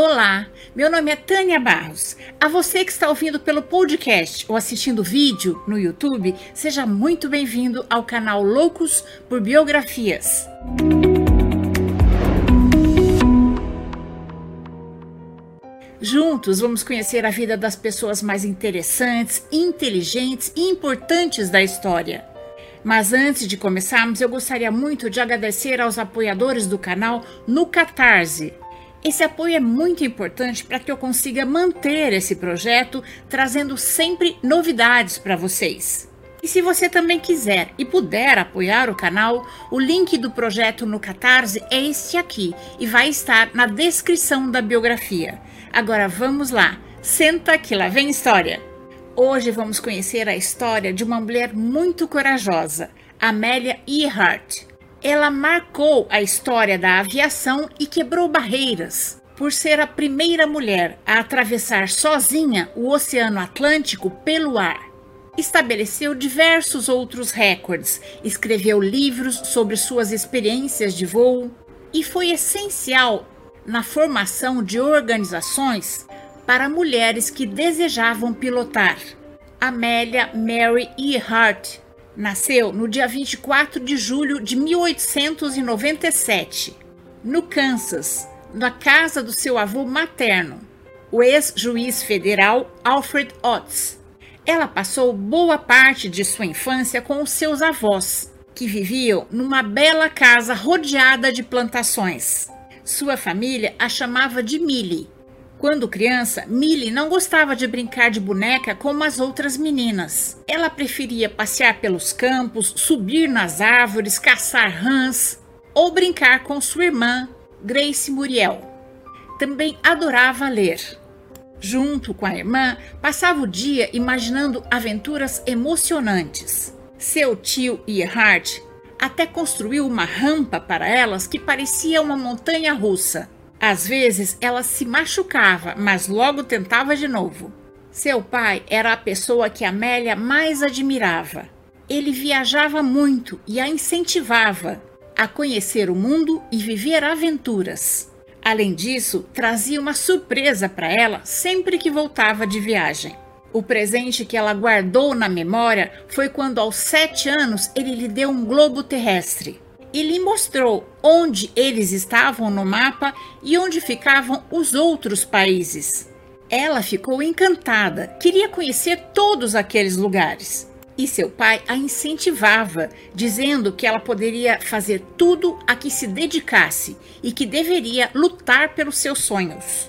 Olá, meu nome é Tânia Barros. A você que está ouvindo pelo podcast ou assistindo vídeo no YouTube, seja muito bem-vindo ao canal Loucos por Biografias. Juntos vamos conhecer a vida das pessoas mais interessantes, inteligentes e importantes da história. Mas antes de começarmos, eu gostaria muito de agradecer aos apoiadores do canal no Catarse. Esse apoio é muito importante para que eu consiga manter esse projeto, trazendo sempre novidades para vocês. E se você também quiser e puder apoiar o canal, o link do projeto no Catarse é este aqui e vai estar na descrição da biografia. Agora vamos lá, senta que lá vem história. Hoje vamos conhecer a história de uma mulher muito corajosa, Amélia Earhart. Ela marcou a história da aviação e quebrou barreiras por ser a primeira mulher a atravessar sozinha o Oceano Atlântico pelo ar. Estabeleceu diversos outros recordes, escreveu livros sobre suas experiências de voo e foi essencial na formação de organizações para mulheres que desejavam pilotar. Amélia Mary Earhart nasceu no dia 24 de julho de 1897, no Kansas, na casa do seu avô materno, o ex-juiz federal Alfred Oates. Ela passou boa parte de sua infância com os seus avós, que viviam numa bela casa rodeada de plantações. Sua família a chamava de Millie. Quando criança, Millie não gostava de brincar de boneca como as outras meninas. Ela preferia passear pelos campos, subir nas árvores, caçar rãs ou brincar com sua irmã, Grace Muriel. Também adorava ler. Junto com a irmã, passava o dia imaginando aventuras emocionantes. Seu tio Earhart até construiu uma rampa para elas que parecia uma montanha russa. Às vezes ela se machucava, mas logo tentava de novo. Seu pai era a pessoa que Amélia mais admirava. Ele viajava muito e a incentivava a conhecer o mundo e viver aventuras. Além disso, trazia uma surpresa para ela sempre que voltava de viagem. O presente que ela guardou na memória foi quando, aos sete anos, ele lhe deu um globo terrestre e lhe mostrou onde eles estavam no mapa e onde ficavam os outros países. Ela ficou encantada, queria conhecer todos aqueles lugares. E seu pai a incentivava, dizendo que ela poderia fazer tudo a que se dedicasse e que deveria lutar pelos seus sonhos.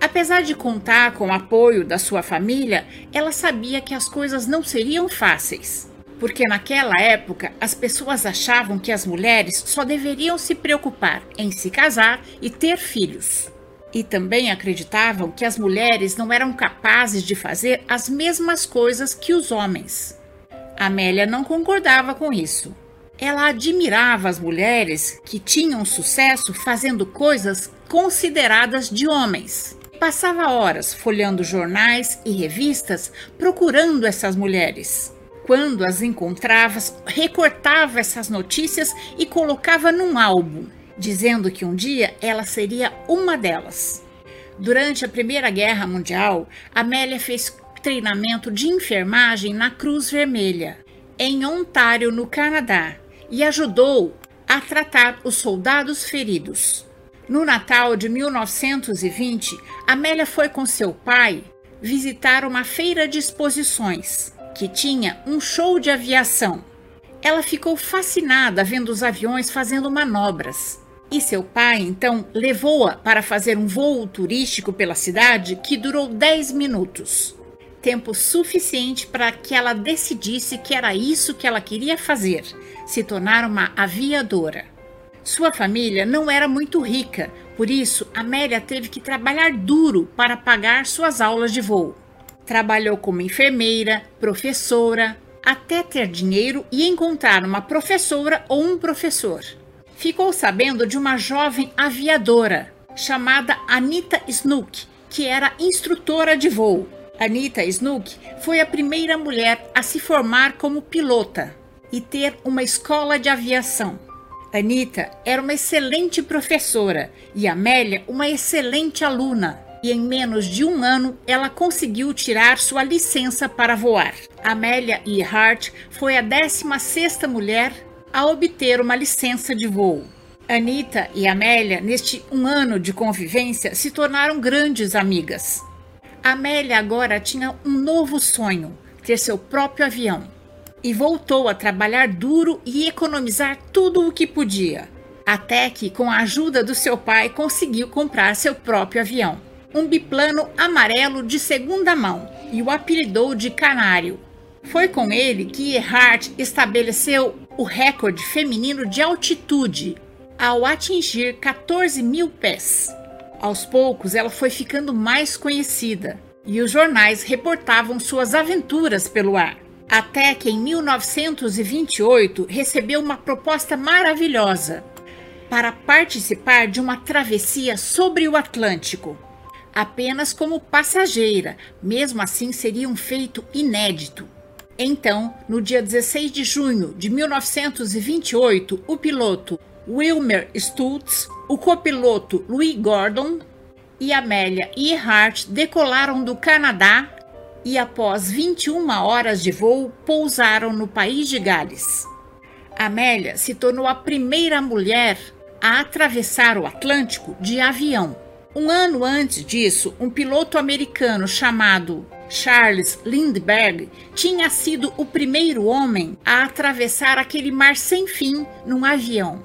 Apesar de contar com o apoio da sua família, ela sabia que as coisas não seriam fáceis. Porque naquela época as pessoas achavam que as mulheres só deveriam se preocupar em se casar e ter filhos. E também acreditavam que as mulheres não eram capazes de fazer as mesmas coisas que os homens. Amélia não concordava com isso. Ela admirava as mulheres que tinham sucesso fazendo coisas consideradas de homens Passava horas folhando jornais e revistas procurando essas mulheres. Quando as encontrava, recortava essas notícias e colocava num álbum, dizendo que um dia ela seria uma delas. Durante a Primeira Guerra Mundial, Amélia fez treinamento de enfermagem na Cruz Vermelha, em Ontário, no Canadá, e ajudou a tratar os soldados feridos. No Natal de 1920, Amélia foi com seu pai visitar uma feira de exposições que tinha um show de aviação. Ela ficou fascinada vendo os aviões fazendo manobras. E seu pai então levou-a para fazer um voo turístico pela cidade que durou 10 minutos tempo suficiente para que ela decidisse que era isso que ela queria fazer se tornar uma aviadora. Sua família não era muito rica, por isso Amélia teve que trabalhar duro para pagar suas aulas de voo. Trabalhou como enfermeira, professora, até ter dinheiro e encontrar uma professora ou um professor. Ficou sabendo de uma jovem aviadora chamada Anita Snook, que era instrutora de voo. Anita Snook foi a primeira mulher a se formar como pilota e ter uma escola de aviação. Anita era uma excelente professora e Amélia uma excelente aluna. E em menos de um ano ela conseguiu tirar sua licença para voar. Amélia Earhart foi a 16ª mulher a obter uma licença de voo. Anita e Amélia, neste um ano de convivência, se tornaram grandes amigas. Amélia agora tinha um novo sonho: ter seu próprio avião e voltou a trabalhar duro e economizar tudo o que podia, até que, com a ajuda do seu pai, conseguiu comprar seu próprio avião. Um biplano amarelo de segunda mão e o apelidou de Canário. Foi com ele que Earhart estabeleceu o recorde feminino de altitude ao atingir 14 mil pés. Aos poucos, ela foi ficando mais conhecida e os jornais reportavam suas aventuras pelo ar. Até que em 1928 recebeu uma proposta maravilhosa para participar de uma travessia sobre o Atlântico, apenas como passageira, mesmo assim seria um feito inédito. Então, no dia 16 de junho de 1928, o piloto Wilmer Stutz, o copiloto Louis Gordon e Amélia Earhart decolaram do Canadá e, após 21 horas de voo, pousaram no país de Gales. Amélia se tornou a primeira mulher a atravessar o Atlântico de avião. Um ano antes disso, um piloto americano chamado Charles Lindbergh tinha sido o primeiro homem a atravessar aquele mar sem fim num avião.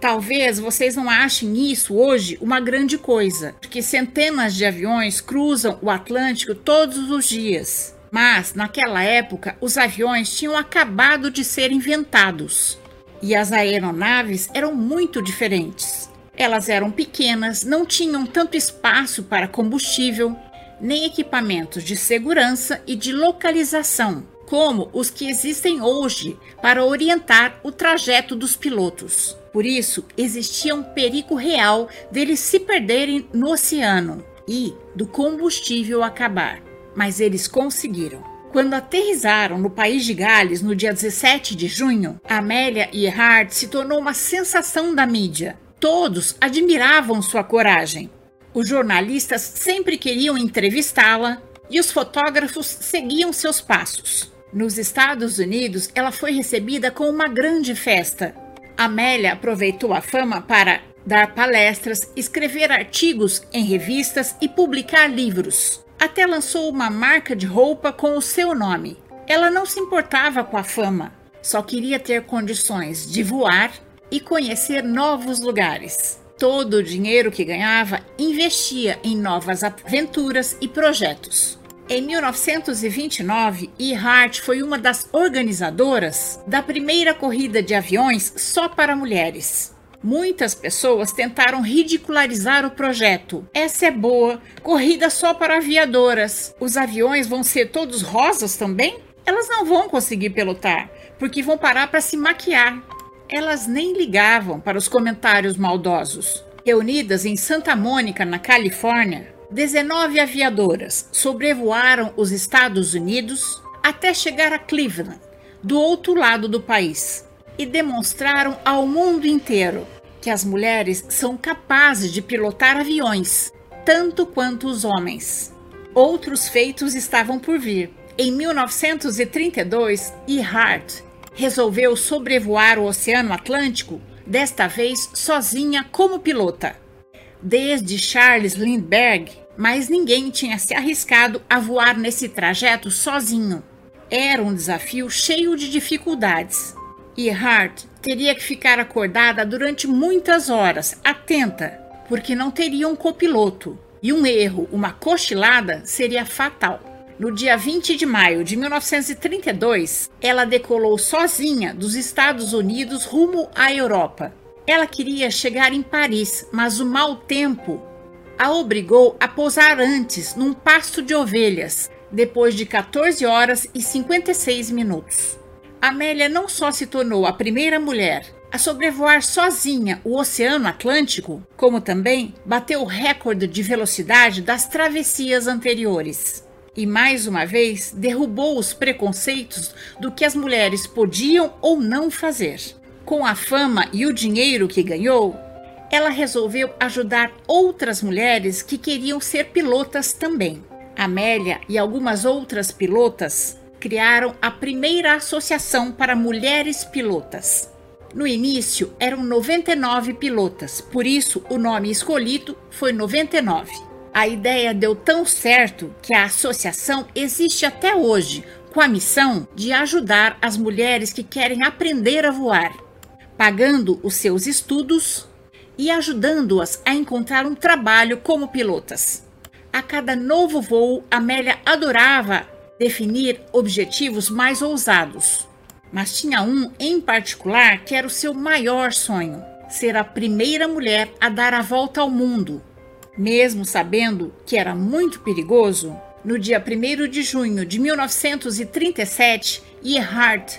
Talvez vocês não achem isso hoje uma grande coisa, porque centenas de aviões cruzam o Atlântico todos os dias. Mas, naquela época, os aviões tinham acabado de ser inventados e as aeronaves eram muito diferentes. Elas eram pequenas, não tinham tanto espaço para combustível, nem equipamentos de segurança e de localização, como os que existem hoje para orientar o trajeto dos pilotos. Por isso, existia um perigo real deles se perderem no oceano e do combustível acabar. Mas eles conseguiram. Quando aterrizaram no país de Gales no dia 17 de junho, Amélia Earhart se tornou uma sensação da mídia. Todos admiravam sua coragem. Os jornalistas sempre queriam entrevistá-la e os fotógrafos seguiam seus passos. Nos Estados Unidos, ela foi recebida com uma grande festa Amélia aproveitou a fama para dar palestras, escrever artigos em revistas e publicar livros. Até lançou uma marca de roupa com o seu nome. Ela não se importava com a fama, só queria ter condições de voar e conhecer novos lugares. Todo o dinheiro que ganhava investia em novas aventuras e projetos. Em 1929, Earhart foi uma das organizadoras da primeira corrida de aviões só para mulheres. Muitas pessoas tentaram ridicularizar o projeto. Essa é boa, corrida só para aviadoras. Os aviões vão ser todos rosas também? Elas não vão conseguir pilotar, porque vão parar para se maquiar. Elas nem ligavam para os comentários maldosos. Reunidas em Santa Mônica, na Califórnia, 19 aviadoras sobrevoaram os Estados Unidos até chegar a Cleveland, do outro lado do país, e demonstraram ao mundo inteiro que as mulheres são capazes de pilotar aviões, tanto quanto os homens. Outros feitos estavam por vir. Em 1932, Earhart resolveu sobrevoar o Oceano Atlântico, desta vez sozinha como pilota. Desde Charles Lindbergh, mas ninguém tinha se arriscado a voar nesse trajeto sozinho. Era um desafio cheio de dificuldades. E Hart teria que ficar acordada durante muitas horas, atenta, porque não teria um copiloto. E um erro, uma cochilada, seria fatal. No dia 20 de maio de 1932, ela decolou sozinha dos Estados Unidos rumo à Europa. Ela queria chegar em Paris, mas o mau tempo a obrigou a pousar antes num pasto de ovelhas, depois de 14 horas e 56 minutos. Amélia não só se tornou a primeira mulher a sobrevoar sozinha o Oceano Atlântico, como também bateu o recorde de velocidade das travessias anteriores. E mais uma vez derrubou os preconceitos do que as mulheres podiam ou não fazer. Com a fama e o dinheiro que ganhou, ela resolveu ajudar outras mulheres que queriam ser pilotas também. Amélia e algumas outras pilotas criaram a primeira associação para mulheres pilotas. No início eram 99 pilotas, por isso o nome escolhido foi 99. A ideia deu tão certo que a associação existe até hoje, com a missão de ajudar as mulheres que querem aprender a voar, pagando os seus estudos e ajudando-as a encontrar um trabalho como pilotas. A cada novo voo, Amélia adorava definir objetivos mais ousados mas tinha um em particular que era o seu maior sonho: ser a primeira mulher a dar a volta ao mundo. Mesmo sabendo que era muito perigoso, no dia 1 de junho de 1937, Earhart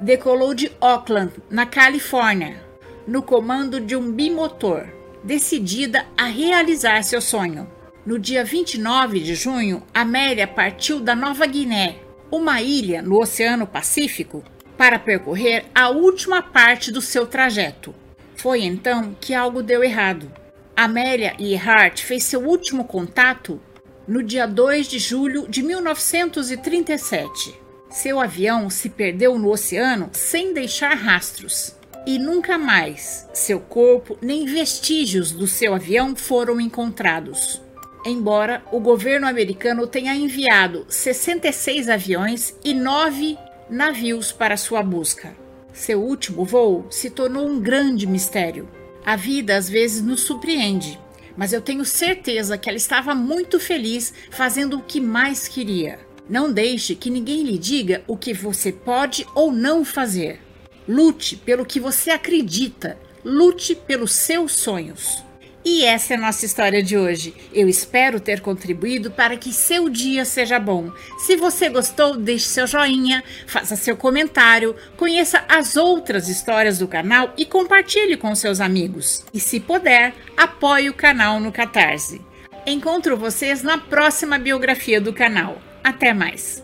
decolou de Oakland, na Califórnia, no comando de um bimotor, decidida a realizar seu sonho. No dia 29 de junho, Amélia partiu da Nova Guiné, uma ilha no Oceano Pacífico, para percorrer a última parte do seu trajeto. Foi então que algo deu errado. Amélia Earhart fez seu último contato no dia 2 de julho de 1937. Seu avião se perdeu no oceano sem deixar rastros. E nunca mais seu corpo nem vestígios do seu avião foram encontrados. Embora o governo americano tenha enviado 66 aviões e 9 navios para sua busca. Seu último voo se tornou um grande mistério. A vida às vezes nos surpreende, mas eu tenho certeza que ela estava muito feliz fazendo o que mais queria. Não deixe que ninguém lhe diga o que você pode ou não fazer. Lute pelo que você acredita, lute pelos seus sonhos. E essa é a nossa história de hoje. Eu espero ter contribuído para que seu dia seja bom. Se você gostou, deixe seu joinha, faça seu comentário, conheça as outras histórias do canal e compartilhe com seus amigos. E se puder, apoie o canal no Catarse. Encontro vocês na próxima biografia do canal. Até mais!